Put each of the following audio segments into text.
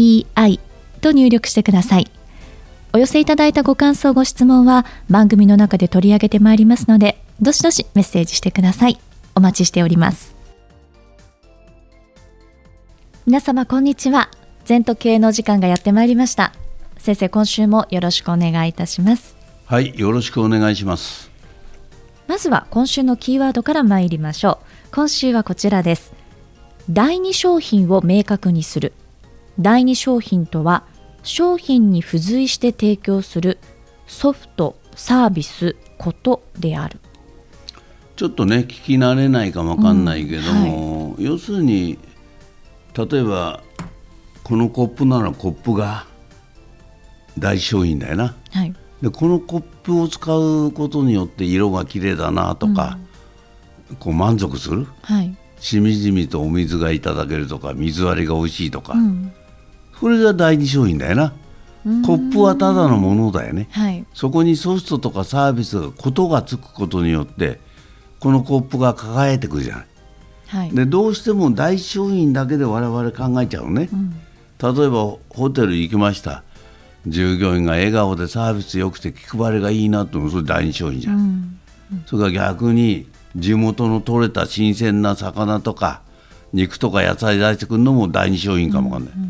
ZENTOKEIEI と入力してください。お寄せいただいたご感想、ご質問は番組の中で取り上げてまいりますので、どしどしメッセージしてください。お待ちしております。皆様、こんにちは。全都系の時間がやってまいりました。先生、今週もよろしくお願いいたします。はい、よろしくお願いします。まずは今週のキーワードから参りましょう。今週はこちらです第二商品を明確にする第二商品とは商品に付随して提供するソフトサービスことである。ちょっとね聞き慣れないかもわかんないけども、うんはい、要するに例えばこのコップならコップが大商品だよな、はい、でこのコップを使うことによって色が綺麗だなとか、うん。こう満足する、はい、しみじみとお水がいただけるとか水割りが美味しいとか、うん、それが第二商品だよな。コップはただのものだよね、はい、そこにソフトとかサービスがことがつくことによってこのコップが輝いてくるじゃない、はい、でどうしても大商品だけで我々考えちゃうね、うん、例えばホテル行きました。従業員が笑顔でサービス良くて気配りがいいなってそれ第二商品じゃん、うん。うん、それから逆に地元の取れた新鮮な魚とか肉とか野菜出してくるのも第二商品かもわかんない、うんうんうん、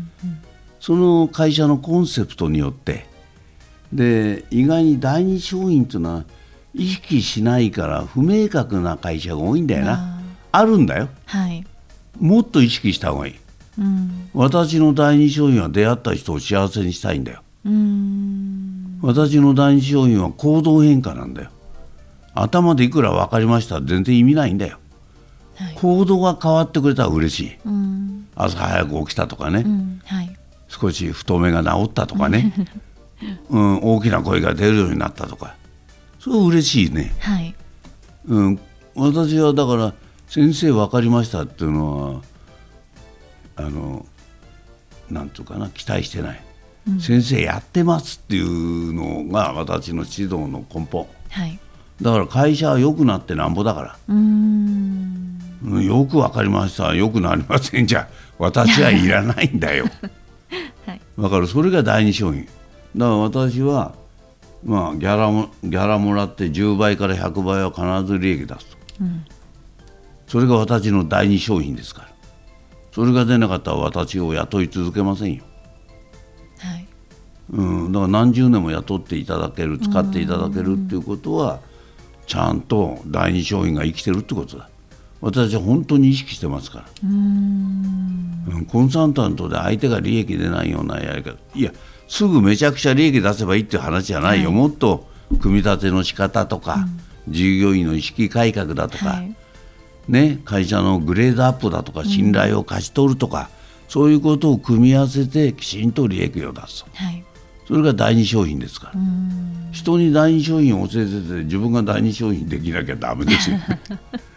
その会社のコンセプトによってで意外に第二商品っていうのは意識しないから不明確な会社が多いんだよな。あ。るんだよ、はい、もっと意識した方がいい、うん、私の第二商品は出会った人を幸せにしたいんだよ。私の第二商品は行動変化なんだよ。頭でいくら分かりました？全然意味ないんだよ、はい、行動が変わってくれたら嬉しい、うん、朝早く起きたとかね、うん。はい、少し太めが治ったとかね、うん、大きな声が出るようになったとか。それ嬉しいね、はい、うん、私はだから先生分かりましたっていうのはあのなんとかな期待してない、うん、先生やってますっていうのが私の指導の根本、はい。だから会社は良くなってなんぼだから。うんよく分かりました。よくなりませんじゃ私はいらないんだよ、はい、だからそれが第二商品。だから私はまあギャラもギャラもらって10倍から100倍は必ず利益出すと、うん、それが私の第二商品ですから。それが出なかったら私を雇い続けませんよ、はい。うん、だから何十年も雇っていただける使っていただけるっていうことはちゃんと第二商品が生きてるってことだ私は本当に意識してますから。うん。コンサルタントで相手が利益出ないようなやり方。いやすぐめちゃくちゃ利益出せばいいっていう話じゃないよ、はい、もっと組み立ての仕方とか、うん、従業員の意識改革だとか、はい、ね、会社のグレードアップだとか信頼を勝ち取るとか、うん、そういうことを組み合わせてきちんと利益を出す、はい、それが第二商品ですから。人に第二商品を教えてて自分が第二商品できなきゃだめですよ。ね。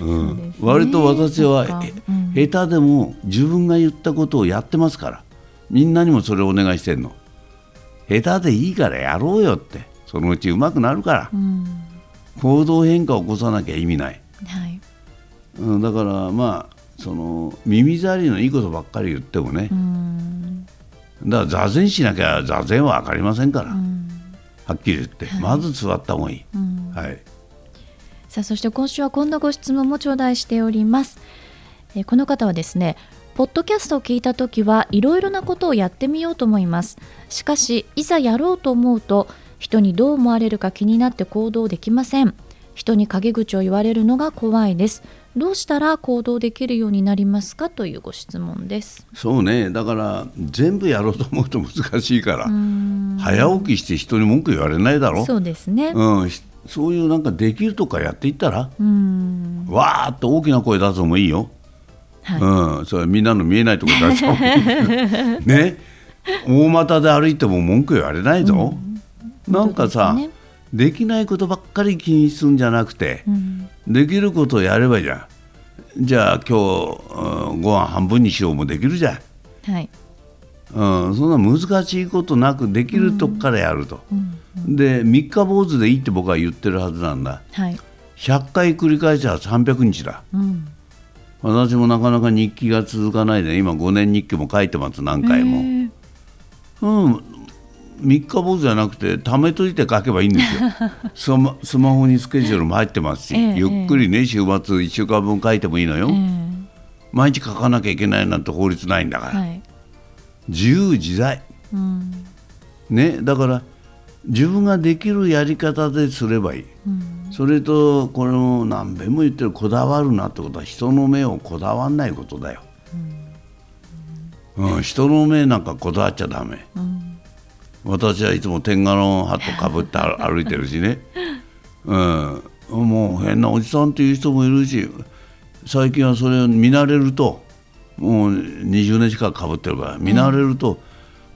うん、ね、割と私は、うん、下手でも自分が言ったことをやってますから。みんなにもそれをお願いしてんの。下手でいいからやろうよって。そのうちうまくなるから、うん、行動変化を起こさなきゃ意味ない、はい。うん、だからまあその耳障りのいいことばっかり言ってもね、だから座禅しなきゃ座禅は分かりませんから。はっきり言って、はい、まず座った方がいい、うん、はいさあそして今週はこんなご質問も頂戴しております。えこの方はですねポッドキャストを聞いた時はいろいろなことをやってみようと思います。しかしいざやろうと思うと人にどう思われるか気になって行動できません。人に陰口を言われるのが怖いです。どうしたら行動できるようになりますかというご質問です。そうね。だから全部やろうと思うと難しいから早起きして人に文句言われないだろ。そうですね、うん、そういうなんかできるとかやっていったらわーっと大きな声出すのもいいよ。うん、それはみんなの見えないところ出した方がいいね。大股で歩いても文句言われないぞ、なんかさ、ですね。できないことばっかり気にするんじゃなくて、うん。できることをやればいいじゃん。じゃあ今日、うんご飯半分にしようもできるじゃん、はいうん、そんな難しいことなくできるとこからやると、で三日坊主でいいって僕は言ってるはずなんだ。はい。100回繰り返したら300日だ。うん。私もなかなか日記が続かないで今5年日記も書いてます何回も、へー。うん、三日坊主じゃなくて貯めといて書けばいいんですよ。スマスマホにスケジュールも入ってますし、ええゆっくりね週末1週間分書いてもいいのよ、え毎日書かなきゃいけないなんて法律ないんだから、えはい自由自在。うん。ねだから自分ができるやり方ですればいい、それとこれも何べんも言ってるこだわるなってことは人の目をこだわんないことだよ、うん。人の目なんかこだわっちゃダメ、私はいつも天下のハットかぶって歩 歩いてるしね、うん、もう変なおじさんっていう人もいるし最近はそれを見慣れるともう20年近くかぶってるから見慣れると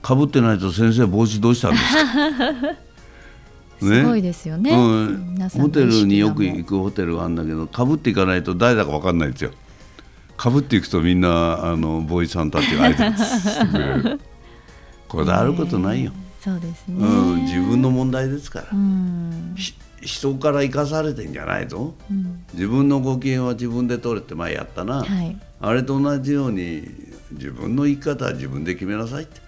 かぶってないと先生帽子どうしたんですか？すごいですよね。うんホテルによく行くホテルがあるんだけどかぶっていかないと誰だか分かんないんですよ。かぶっていくとみんなあのボーイさんたちが挨拶してくれる。こだわることないよ、そうですね。うん、自分の問題ですから、うん。ひ人から生かされてんじゃないぞ、うん。自分のご機嫌は自分で取れって前やったな、はい。あれと同じように自分の生き方は自分で決めなさいって。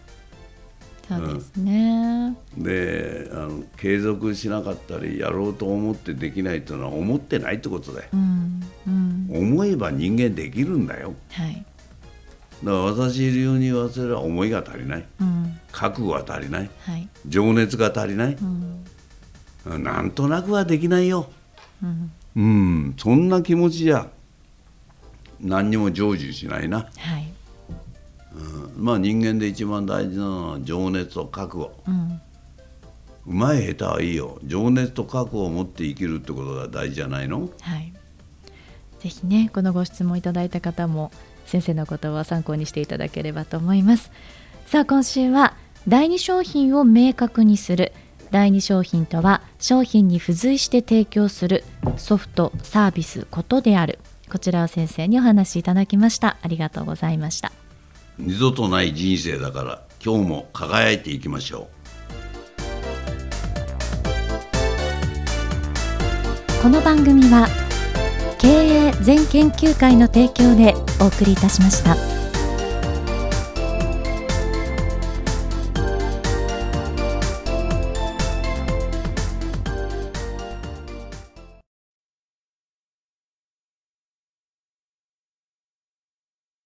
そうですね。であの継続しなかったりやろうと思ってできないというのは思ってないってことだよ。うん。うん。思えば人間できるんだよ。はいだから私流に言わせれば思いが足りない。うん覚悟が足りない。はい。情熱が足りない、うん。なんとなくはできないよ。うん。うん。そんな気持ちじゃ何にも成就しないな、はい。うん。まあ人間で一番大事なのは情熱と覚悟。うん。うまい下手はいいよ。情熱と覚悟を持って生きるってことが大事じゃないの？はいぜひねこのご質問いただいた方も先生の言葉を参考にしていただければと思います。さあ今週は第二商品を明確にする。第二商品とは商品に付随して提供するソフトサービスことである。こちらを先生にお話しいただきました。ありがとうございました。二度とない人生だから今日も輝いていきましょう。この番組は経営全研究会の提供でお送りいたしました。